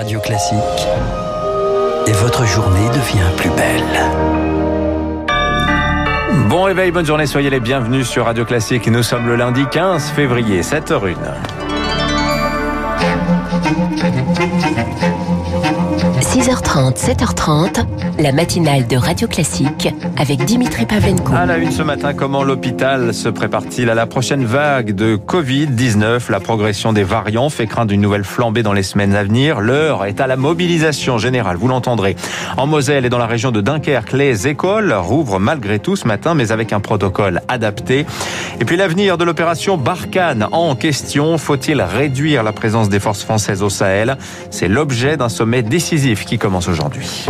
Radio Classique et votre journée devient plus belle. Bon réveil, bonne journée, soyez les bienvenus sur Radio Classique. Nous sommes le lundi 15 février, 7h01. 6h30, 7h30, la matinale de Radio Classique avec Dimitri Pavlenko. À la une ce matin, comment l'hôpital se prépare-t-il à la prochaine vague de Covid-19 La progression des variants fait craindre une nouvelle flambée dans les semaines à venir. L'heure est à la mobilisation générale, vous l'entendrez. En Moselle et dans la région de Dunkerque, les écoles rouvrent malgré tout ce matin, mais avec un protocole adapté. Et puis l'avenir de l'opération Barkhane en question. Faut-il réduire la présence des forces françaises au Sahel? C'est l'objet d'un sommet décisif qui commence aujourd'hui.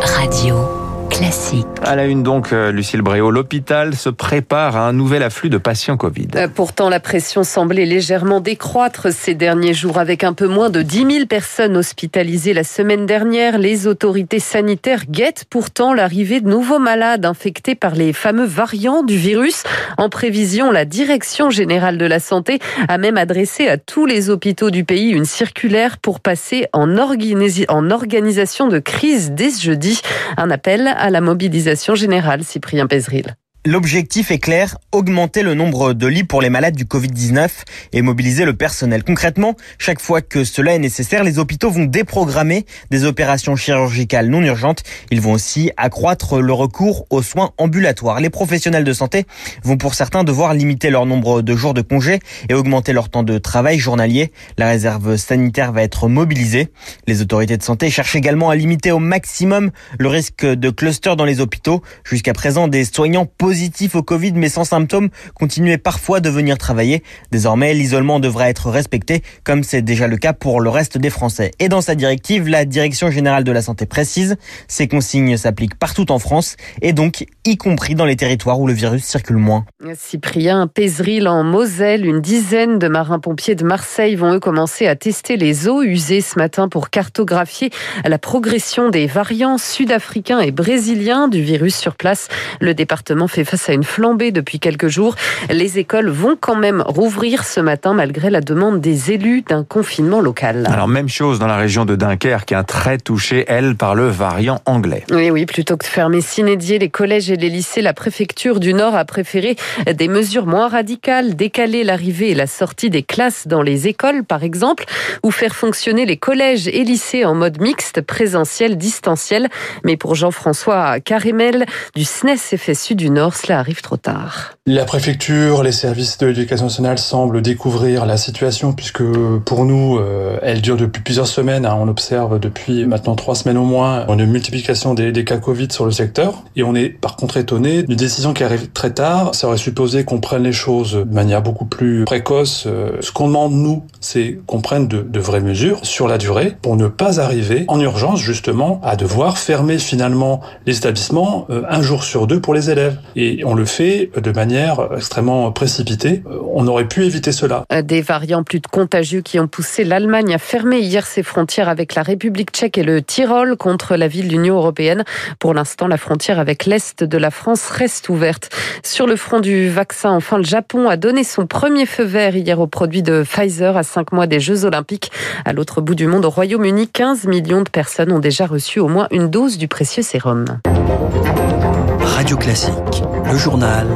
Radio classique. À la une donc, euh, Lucille Bréau, l'hôpital se prépare à un nouvel afflux de patients Covid. Euh, pourtant, la pression semblait légèrement décroître ces derniers jours avec un peu moins de 10 000 personnes hospitalisées la semaine dernière. Les autorités sanitaires guettent pourtant l'arrivée de nouveaux malades infectés par les fameux variants du virus. En prévision, la Direction générale de la santé a même adressé à tous les hôpitaux du pays une circulaire pour passer en, en organisation de crise dès jeudi. Un appel à la mobilisation générale, Cyprien Pézril. L'objectif est clair, augmenter le nombre de lits pour les malades du Covid-19 et mobiliser le personnel. Concrètement, chaque fois que cela est nécessaire, les hôpitaux vont déprogrammer des opérations chirurgicales non urgentes. Ils vont aussi accroître le recours aux soins ambulatoires. Les professionnels de santé vont pour certains devoir limiter leur nombre de jours de congé et augmenter leur temps de travail journalier. La réserve sanitaire va être mobilisée. Les autorités de santé cherchent également à limiter au maximum le risque de cluster dans les hôpitaux. Jusqu'à présent, des soignants positifs au Covid mais sans symptômes continuaient parfois de venir travailler. Désormais, l'isolement devra être respecté comme c'est déjà le cas pour le reste des Français. Et dans sa directive, la Direction générale de la santé précise, ces consignes s'appliquent partout en France et donc y compris dans les territoires où le virus circule moins. Cyprien Pézril en Moselle, une dizaine de marins-pompiers de Marseille vont eux commencer à tester les eaux usées ce matin pour cartographier la progression des variants sud-africains et brésiliens du virus sur place. Le département fait face à une flambée depuis quelques jours. Les écoles vont quand même rouvrir ce matin malgré la demande des élus d'un confinement local. Alors même chose dans la région de Dunkerque, un très touchée, elle, par le variant anglais. Oui, oui, plutôt que de fermer s'inédier les collèges et les lycées, la préfecture du Nord a préféré des mesures moins radicales, décaler l'arrivée et la sortie des classes dans les écoles, par exemple, ou faire fonctionner les collèges et lycées en mode mixte, présentiel, distanciel. Mais pour Jean-François Carimel du SNES FSU du Nord, cela arrive trop tard. La préfecture, les services de l'éducation nationale semblent découvrir la situation puisque pour nous, euh, elle dure depuis plusieurs semaines. Hein. On observe depuis maintenant trois semaines au moins une multiplication des, cas Covid sur le secteur. Et on est par contre étonné d'une décision qui arrive très tard. Ça aurait supposé qu'on prenne les choses de manière beaucoup plus précoce. Euh, ce qu'on demande, nous, c'est qu'on prenne de, vraies mesures sur la durée pour ne pas arriver en urgence justement à devoir fermer finalement les établissements euh, un jour sur deux pour les élèves. On le fait de manière extrêmement précipitée. On aurait pu éviter cela. Des variants plus contagieux qui ont poussé l'Allemagne à fermer hier ses frontières avec la République tchèque et le Tyrol contre la ville de l'Union européenne. Pour l'instant, la frontière avec l'Est de la France reste ouverte. Sur le front du vaccin, enfin, le Japon a donné son premier feu vert hier au produit de Pfizer à cinq mois des Jeux Olympiques. À l'autre bout du monde, au Royaume-Uni, 15 millions de personnes ont déjà reçu au moins une dose du précieux sérum. Radio Classique, le journal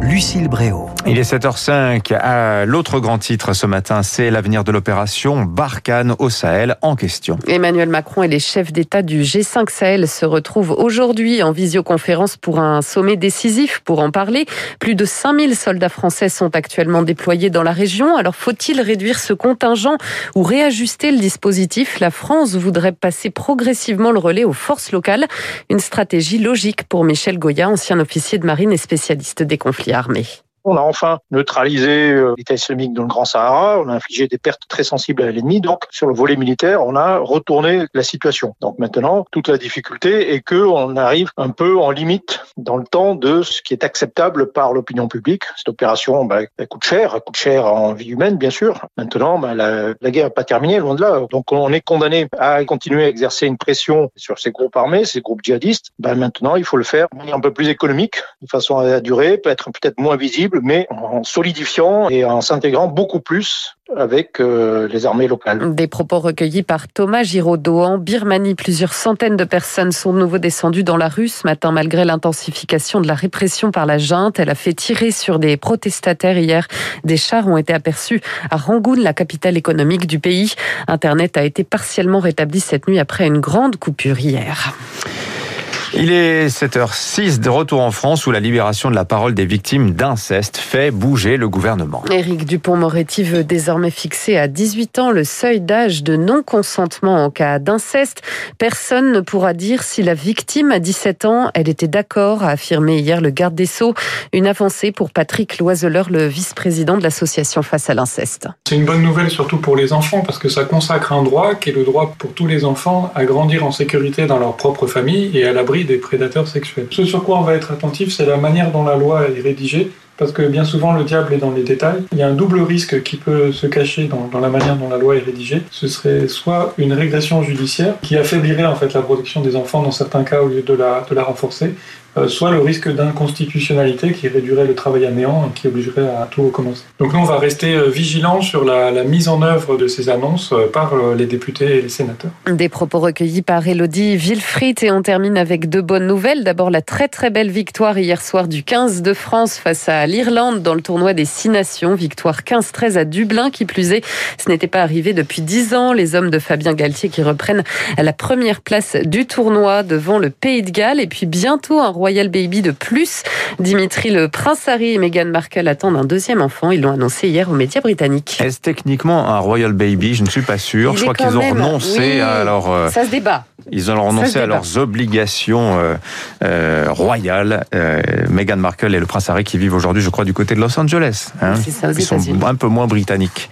Lucille Bréau. Il est 7h05. À l'autre grand titre ce matin, c'est l'avenir de l'opération Barkhane au Sahel en question. Emmanuel Macron et les chefs d'État du G5 Sahel se retrouvent aujourd'hui en visioconférence pour un sommet décisif pour en parler. Plus de 5000 soldats français sont actuellement déployés dans la région. Alors faut-il réduire ce contingent ou réajuster le dispositif? La France voudrait passer progressivement le relais aux forces locales. Une stratégie logique pour Michel Goya, ancien officier de marine et spécialiste des conflits armée. On a enfin neutralisé l'État islamique dans le Grand Sahara, on a infligé des pertes très sensibles à l'ennemi. Donc, sur le volet militaire, on a retourné la situation. Donc maintenant, toute la difficulté est que on arrive un peu en limite dans le temps de ce qui est acceptable par l'opinion publique. Cette opération, bah, elle coûte cher, elle coûte cher en vie humaine, bien sûr. Maintenant, bah, la, la guerre n'est pas terminée, loin de là. Donc, on est condamné à continuer à exercer une pression sur ces groupes armés, ces groupes djihadistes. Bah, maintenant, il faut le faire de manière un peu plus économique, de façon à durer, peut-être peut-être moins visible mais en solidifiant et en s'intégrant beaucoup plus avec euh, les armées locales. Des propos recueillis par Thomas Giraudot. En Birmanie, plusieurs centaines de personnes sont de nouveau descendues dans la rue ce matin malgré l'intensification de la répression par la junte. Elle a fait tirer sur des protestataires hier. Des chars ont été aperçus à Rangoon, la capitale économique du pays. Internet a été partiellement rétabli cette nuit après une grande coupure hier. Il est 7h06 de retour en France où la libération de la parole des victimes d'inceste fait bouger le gouvernement. Éric Dupont-Moretti veut désormais fixer à 18 ans le seuil d'âge de non-consentement en cas d'inceste. Personne ne pourra dire si la victime a 17 ans, elle était d'accord, a affirmé hier le garde des Sceaux. Une avancée pour Patrick Loiseleur, le vice-président de l'association Face à l'inceste. C'est une bonne nouvelle surtout pour les enfants parce que ça consacre un droit qui est le droit pour tous les enfants à grandir en sécurité dans leur propre famille et à l'abri des prédateurs sexuels. Ce sur quoi on va être attentif, c'est la manière dont la loi est rédigée, parce que bien souvent le diable est dans les détails. Il y a un double risque qui peut se cacher dans, dans, la manière dont la loi est rédigée. Ce serait soit une régression judiciaire qui affaiblirait en fait la protection des enfants dans certains cas au lieu de la, renforcer, soit le risque d'inconstitutionnalité qui réduirait le travail à néant et qui obligerait à tout recommencer. Donc nous, on va rester euh, vigilants sur la, la mise en œuvre de ces annonces euh, par les députés et les sénateurs. Des propos recueillis par Elodie Wilfried et on termine avec deux bonnes nouvelles. D'abord, la très très belle victoire hier soir du 15 de France face à l'Irlande dans le tournoi des Six Nations. Victoire 15-13 à Dublin, qui plus est. Ce n'était pas arrivé depuis dix ans. Les hommes de Fabien Galtier qui reprennent la première place du tournoi devant le Pays de Galles et puis bientôt un Royal Baby de plus. Dimitri, le prince Harry et Meghan Markle attendent un deuxième enfant. Ils l'ont annoncé hier aux médias britanniques. Est-ce techniquement un Royal Baby? Je ne suis pas sûr. Il Je crois qu'ils ont renoncé oui, leur... euh, Ça se débat. Ils ont renoncé à leurs obligations euh, euh, royales. Euh, Meghan Markle et le prince Harry qui vivent aujourd'hui, je crois, du côté de Los Angeles. hein. Ça, Ils sont un peu moins britanniques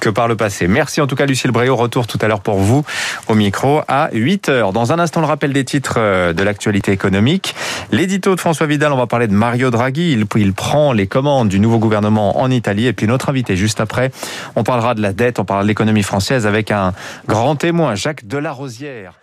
que par le passé. Merci en tout cas Lucille Bréau. Retour tout à l'heure pour vous au micro à 8 heures. Dans un instant, le rappel des titres euh, de l'actualité économique. L'édito de François Vidal, on va parler de Mario Draghi. Il, il prend les commandes du nouveau gouvernement en Italie. Et puis notre invité juste après, on parlera de la dette, on parlera de l'économie française avec un grand témoin, Jacques Delarosière.